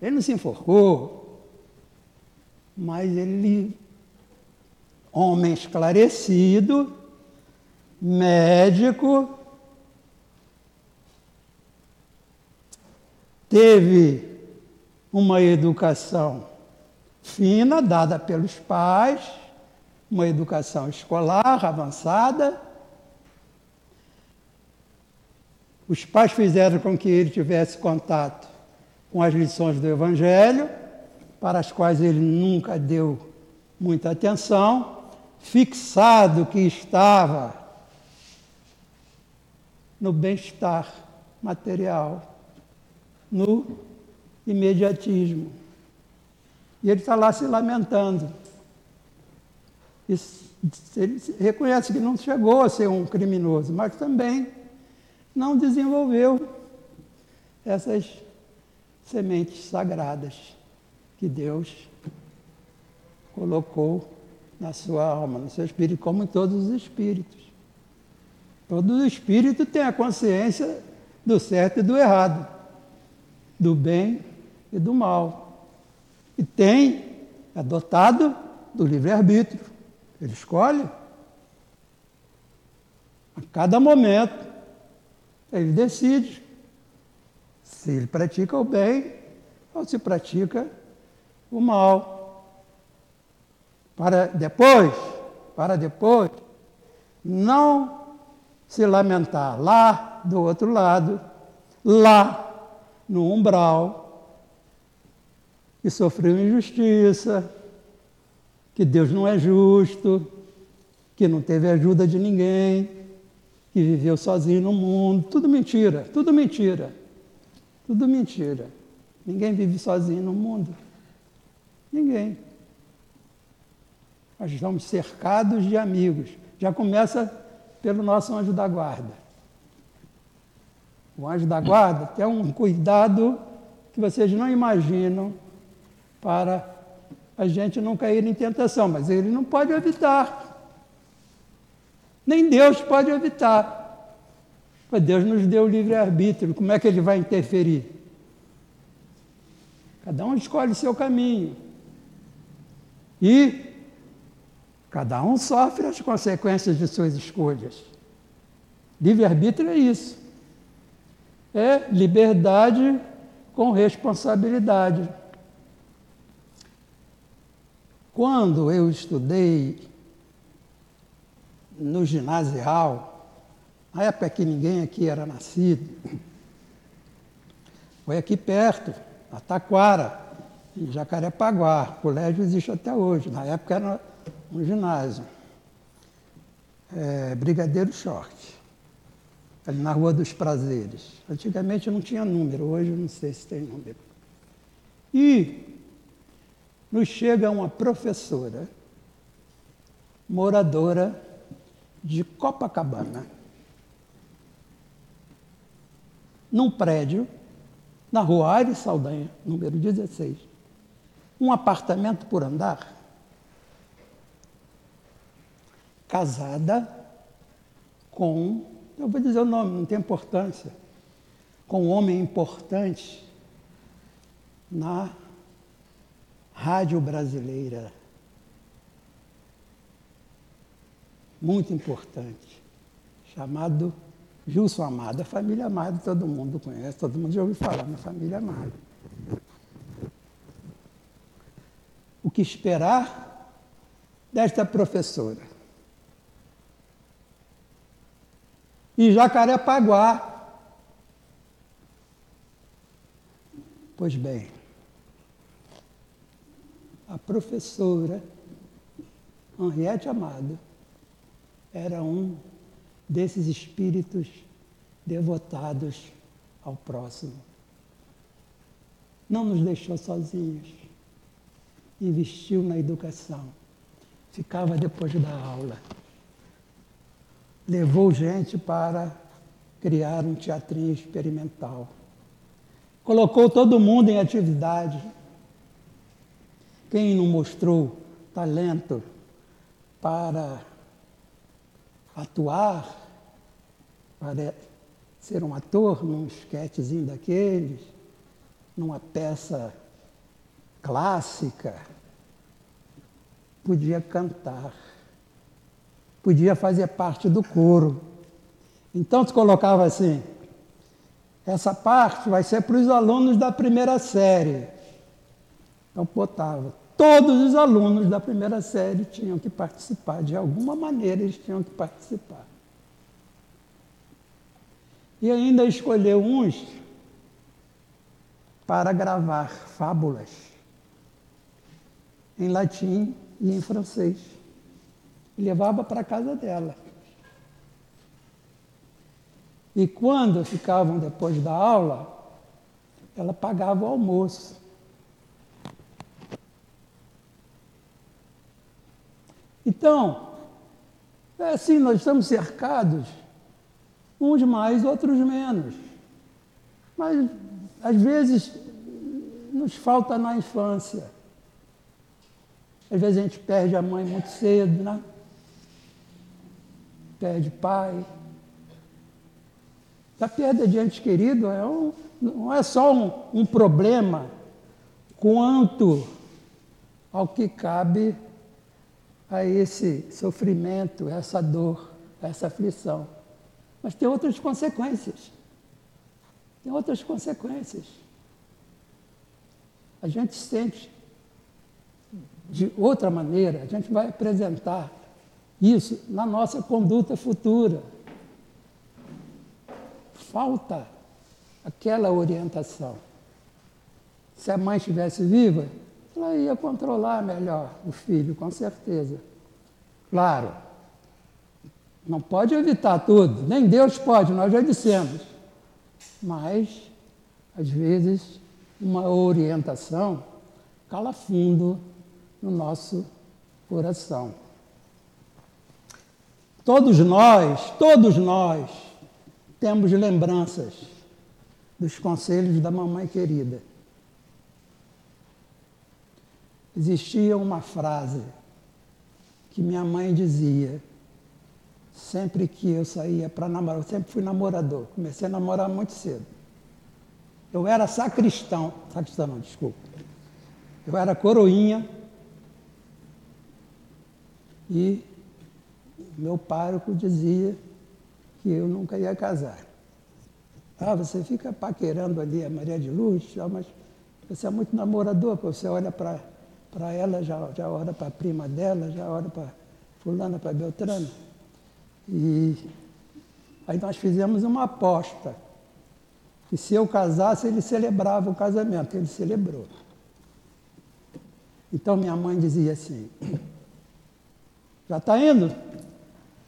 Ele não se enforcou. Mas ele, homem esclarecido, médico, teve uma educação fina dada pelos pais, uma educação escolar avançada. Os pais fizeram com que ele tivesse contato com as lições do Evangelho, para as quais ele nunca deu muita atenção, fixado que estava no bem-estar material, no imediatismo. E ele está lá se lamentando. ele reconhece que não chegou a ser um criminoso, mas também não desenvolveu essas sementes sagradas que Deus colocou na sua alma, no seu espírito, como em todos os espíritos. Todo espírito tem a consciência do certo e do errado, do bem e do mal. E tem adotado do livre-arbítrio. Ele escolhe. A cada momento, ele decide se ele pratica o bem ou se pratica o mal. Para depois, para depois, não se lamentar lá do outro lado, lá no umbral, que sofreu injustiça, que Deus não é justo, que não teve ajuda de ninguém, que viveu sozinho no mundo. Tudo mentira, tudo mentira. Tudo mentira. Ninguém vive sozinho no mundo. Ninguém. Nós estamos cercados de amigos. Já começa pelo nosso anjo da guarda. O anjo da guarda tem um cuidado que vocês não imaginam para a gente não cair em tentação, mas ele não pode evitar. Nem Deus pode evitar. Mas Deus nos deu livre-arbítrio, como é que ele vai interferir? Cada um escolhe seu caminho. E cada um sofre as consequências de suas escolhas. Livre-arbítrio é isso é liberdade com responsabilidade. Quando eu estudei no ginasial, na época que ninguém aqui era nascido, foi aqui perto, na Taquara, em Jacarepaguá. O colégio existe até hoje. Na época era um ginásio. É, Brigadeiro Short ali na Rua dos Prazeres. Antigamente não tinha número, hoje não sei se tem número. E nos chega uma professora, moradora de Copacabana, num prédio, na rua Aires Saldanha, número 16, um apartamento por andar, casada com eu vou dizer o nome, não tem importância. Com um homem importante na rádio brasileira. Muito importante. Chamado Gilson Amado. A família Amado todo mundo conhece, todo mundo já ouviu falar na família Amado. O que esperar desta professora? e Jacarepaguá. Pois bem, a professora Henriette Amado era um desses espíritos devotados ao próximo. Não nos deixou sozinhos. Investiu na educação. Ficava depois da aula. Levou gente para criar um teatrinho experimental. Colocou todo mundo em atividade. Quem não mostrou talento para atuar, para ser um ator num esquetezinho daqueles, numa peça clássica, podia cantar, podia fazer parte do coro. Então se colocava assim, essa parte vai ser para os alunos da primeira série. Então botava, todos os alunos da primeira série tinham que participar, de alguma maneira eles tinham que participar. E ainda escolheu uns para gravar fábulas em latim e em francês. E levava para casa dela. E quando ficavam depois da aula, ela pagava o almoço. Então, é assim, nós estamos cercados, uns mais, outros menos. Mas, às vezes, nos falta na infância. Às vezes a gente perde a mãe muito cedo, né? Perde pai. A perda de ente querido é um, não é só um, um problema quanto ao que cabe a esse sofrimento, essa dor, essa aflição. Mas tem outras consequências. Tem outras consequências. A gente sente de outra maneira, a gente vai apresentar isso na nossa conduta futura. Falta aquela orientação. Se a mãe estivesse viva, ela ia controlar melhor o filho, com certeza. Claro, não pode evitar tudo, nem Deus pode, nós já dissemos. Mas, às vezes, uma orientação cala fundo no nosso coração. Todos nós, todos nós, temos lembranças dos conselhos da mamãe querida. Existia uma frase que minha mãe dizia, sempre que eu saía para namorar, eu sempre fui namorador, comecei a namorar muito cedo. Eu era sacristão, sacristão não, desculpa. Eu era coroinha e meu pároco dizia que eu nunca ia casar. Ah, você fica paquerando ali a Maria de Luz, mas você é muito namorador, porque você olha para ela, já, já olha para a prima dela, já olha para fulana, para Beltrana. E aí nós fizemos uma aposta, que se eu casasse, ele celebrava o casamento. Ele celebrou. Então minha mãe dizia assim, já está indo?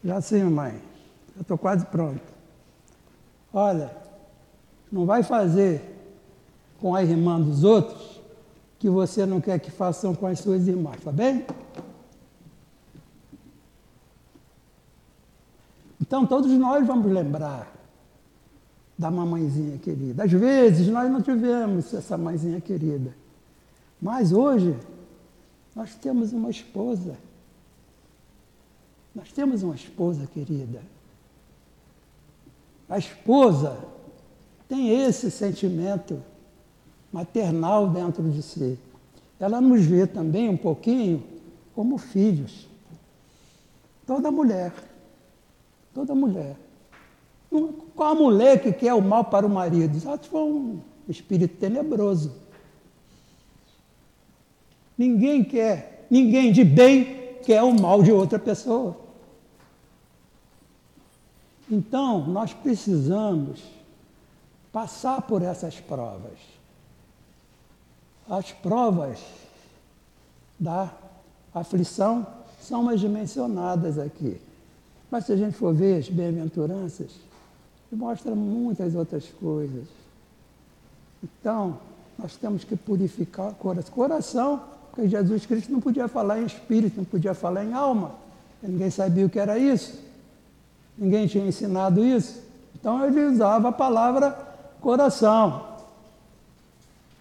Já sim, mãe. Eu estou quase pronto. Olha, não vai fazer com a irmã dos outros que você não quer que façam com as suas irmãs, tá bem? Então todos nós vamos lembrar da mamãezinha querida. Às vezes nós não tivemos essa mãezinha querida. Mas hoje nós temos uma esposa nós temos uma esposa querida. A esposa tem esse sentimento maternal dentro de si. Ela nos vê também um pouquinho como filhos. Toda mulher. Toda mulher. Qual a mulher que quer o mal para o marido? Só for um espírito tenebroso. Ninguém quer, ninguém de bem quer o mal de outra pessoa. Então, nós precisamos passar por essas provas. As provas da aflição são as mencionadas aqui. Mas se a gente for ver as bem-aventuranças, mostra muitas outras coisas. Então, nós temos que purificar o coração. Coração, porque Jesus Cristo não podia falar em espírito, não podia falar em alma. Ninguém sabia o que era isso. Ninguém tinha ensinado isso. Então ele usava a palavra coração.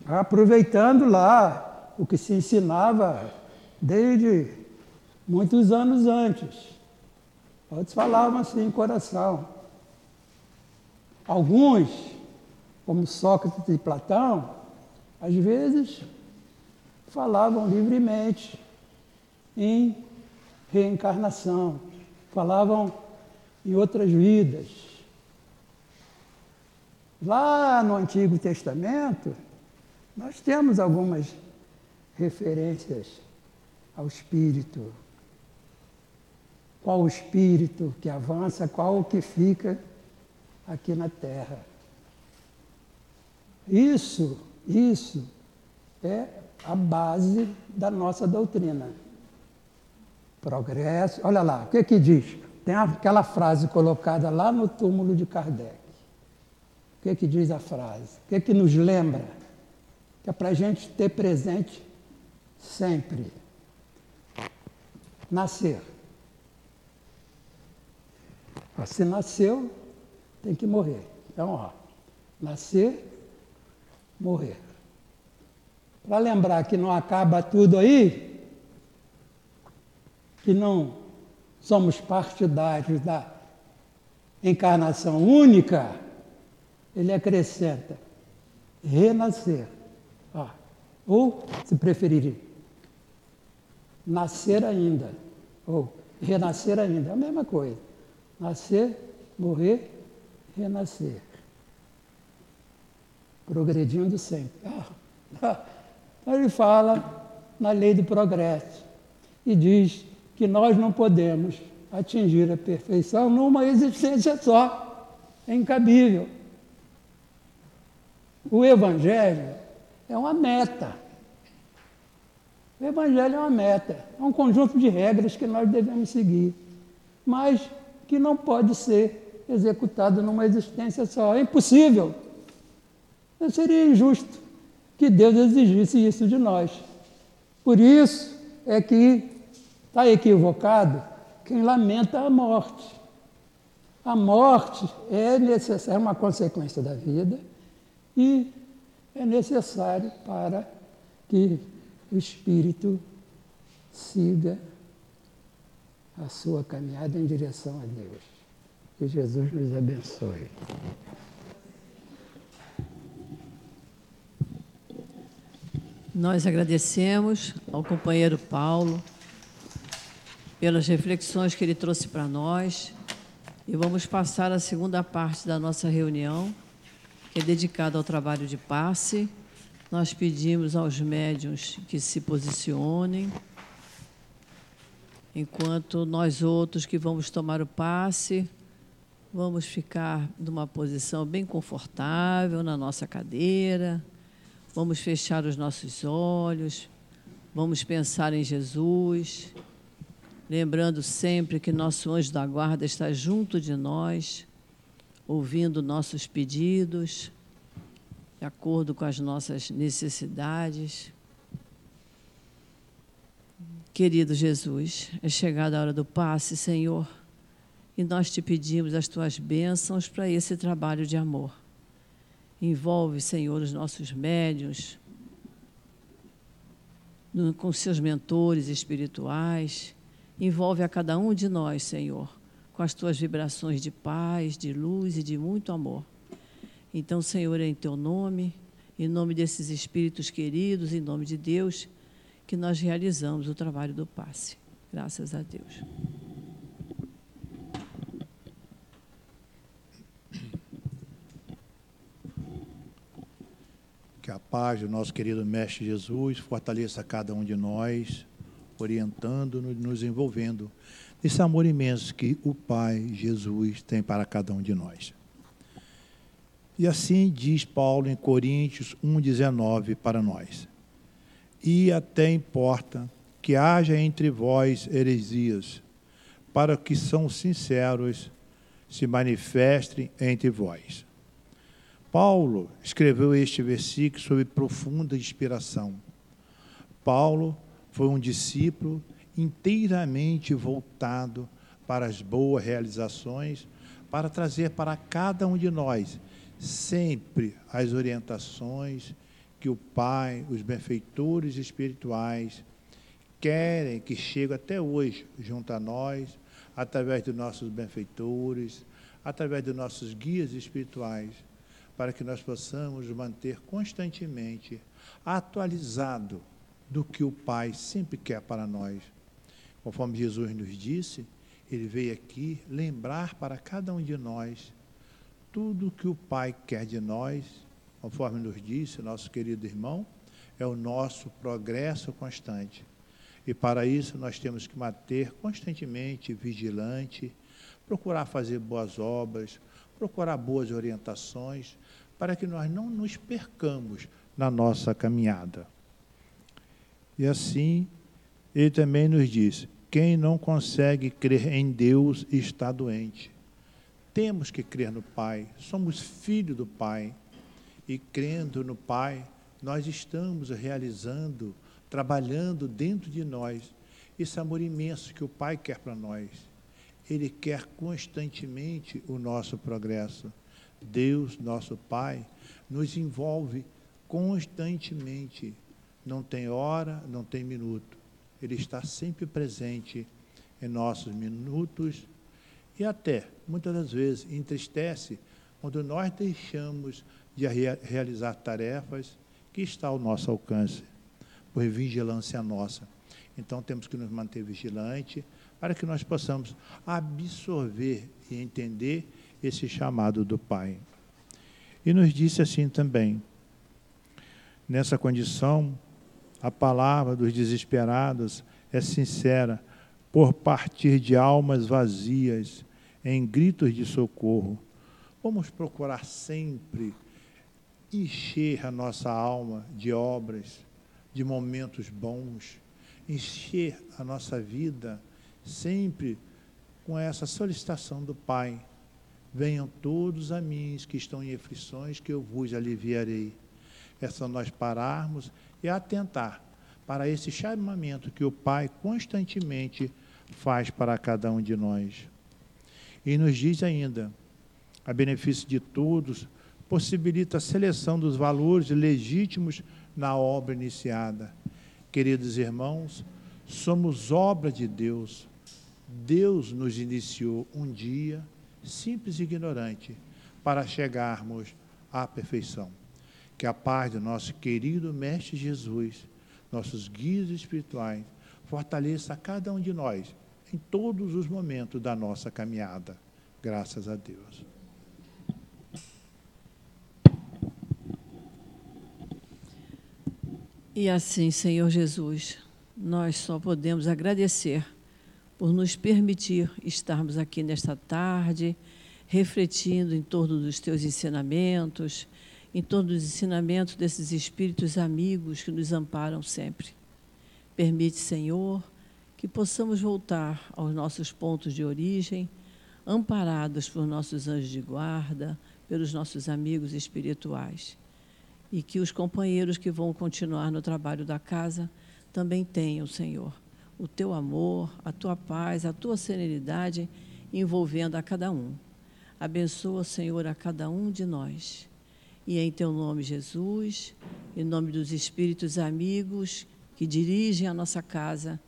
Aproveitando lá o que se ensinava desde muitos anos antes. Outros falavam assim, coração. Alguns, como Sócrates e Platão, às vezes falavam livremente em reencarnação, falavam em outras vidas. Lá no Antigo Testamento, nós temos algumas referências ao Espírito. Qual o Espírito que avança, qual o que fica aqui na Terra. Isso, isso é a base da nossa doutrina. Progresso. Olha lá, o que que diz? Tem aquela frase colocada lá no túmulo de Kardec. O que que diz a frase? O que que nos lembra? Que é para a gente ter presente sempre. Nascer. Se nasceu, tem que morrer. Então, ó, nascer, morrer. Para lembrar que não acaba tudo aí, que não somos partidários da encarnação única, ele acrescenta renascer. Ou, se preferir, nascer ainda, ou renascer ainda, é a mesma coisa. Nascer, morrer, renascer. Progredindo sempre. Ah. Ele fala na lei do progresso e diz que nós não podemos atingir a perfeição numa existência só. É incabível. O Evangelho é uma meta. O Evangelho é uma meta, é um conjunto de regras que nós devemos seguir, mas que não pode ser executado numa existência só. É impossível. Seria injusto que Deus exigisse isso de nós. Por isso é que está equivocado quem lamenta a morte. A morte é necessária, é uma consequência da vida e é necessário para que o espírito siga a sua caminhada em direção a Deus. Que Jesus nos abençoe. Nós agradecemos ao companheiro Paulo pelas reflexões que ele trouxe para nós e vamos passar a segunda parte da nossa reunião, que é dedicada ao trabalho de passe. Nós pedimos aos médiuns que se posicionem, enquanto nós outros que vamos tomar o passe, vamos ficar numa posição bem confortável na nossa cadeira Vamos fechar os nossos olhos, vamos pensar em Jesus, lembrando sempre que nosso anjo da guarda está junto de nós, ouvindo nossos pedidos, de acordo com as nossas necessidades. Querido Jesus, é chegada a hora do passe, Senhor, e nós te pedimos as tuas bênçãos para esse trabalho de amor. Envolve, Senhor, os nossos médios, com seus mentores espirituais. Envolve a cada um de nós, Senhor, com as tuas vibrações de paz, de luz e de muito amor. Então, Senhor, é em teu nome, em nome desses espíritos queridos, em nome de Deus, que nós realizamos o trabalho do passe. Graças a Deus. Que a paz do nosso querido Mestre Jesus fortaleça cada um de nós, orientando-nos, nos envolvendo nesse amor imenso que o Pai Jesus tem para cada um de nós. E assim diz Paulo em Coríntios 1,19 para nós. E até importa que haja entre vós heresias, para que são sinceros se manifestem entre vós. Paulo escreveu este versículo sob profunda inspiração. Paulo foi um discípulo inteiramente voltado para as boas realizações, para trazer para cada um de nós sempre as orientações que o Pai, os benfeitores espirituais, querem que chegue até hoje junto a nós, através dos nossos benfeitores, através dos nossos guias espirituais, para que nós possamos manter constantemente atualizado do que o Pai sempre quer para nós. Conforme Jesus nos disse, ele veio aqui lembrar para cada um de nós tudo que o Pai quer de nós, conforme nos disse nosso querido irmão, é o nosso progresso constante. E para isso nós temos que manter constantemente vigilante, procurar fazer boas obras, procurar boas orientações, para que nós não nos percamos na nossa caminhada. E assim, ele também nos diz: quem não consegue crer em Deus está doente. Temos que crer no Pai, somos filhos do Pai. E crendo no Pai, nós estamos realizando, trabalhando dentro de nós esse amor imenso que o Pai quer para nós. Ele quer constantemente o nosso progresso. Deus, nosso Pai, nos envolve constantemente. Não tem hora, não tem minuto. Ele está sempre presente em nossos minutos e até, muitas das vezes, entristece quando nós deixamos de realizar tarefas que está ao nosso alcance, por vigilância nossa. Então temos que nos manter vigilantes para que nós possamos absorver e entender esse chamado do Pai. E nos disse assim também: nessa condição, a palavra dos desesperados é sincera por partir de almas vazias em gritos de socorro. Vamos procurar sempre encher a nossa alma de obras, de momentos bons, encher a nossa vida sempre com essa solicitação do Pai. Venham todos a mim que estão em aflições, que eu vos aliviarei. É só nós pararmos e atentar para esse chamamento que o Pai constantemente faz para cada um de nós. E nos diz ainda, a benefício de todos, possibilita a seleção dos valores legítimos na obra iniciada. Queridos irmãos, somos obra de Deus. Deus nos iniciou um dia, simples e ignorante, para chegarmos à perfeição. Que a paz do nosso querido Mestre Jesus, nossos guias espirituais, fortaleça cada um de nós em todos os momentos da nossa caminhada. Graças a Deus. E assim, Senhor Jesus, nós só podemos agradecer por nos permitir estarmos aqui nesta tarde, refletindo em torno dos teus ensinamentos, em torno dos ensinamentos desses espíritos amigos que nos amparam sempre. Permite, Senhor, que possamos voltar aos nossos pontos de origem, amparados por nossos anjos de guarda, pelos nossos amigos espirituais. E que os companheiros que vão continuar no trabalho da casa também tenham, Senhor, o teu amor, a tua paz, a tua serenidade envolvendo a cada um. Abençoa, Senhor, a cada um de nós. E em teu nome, Jesus, em nome dos espíritos amigos que dirigem a nossa casa,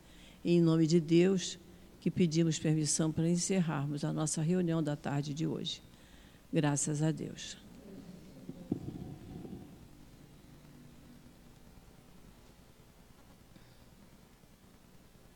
em nome de Deus, que pedimos permissão para encerrarmos a nossa reunião da tarde de hoje. Graças a Deus.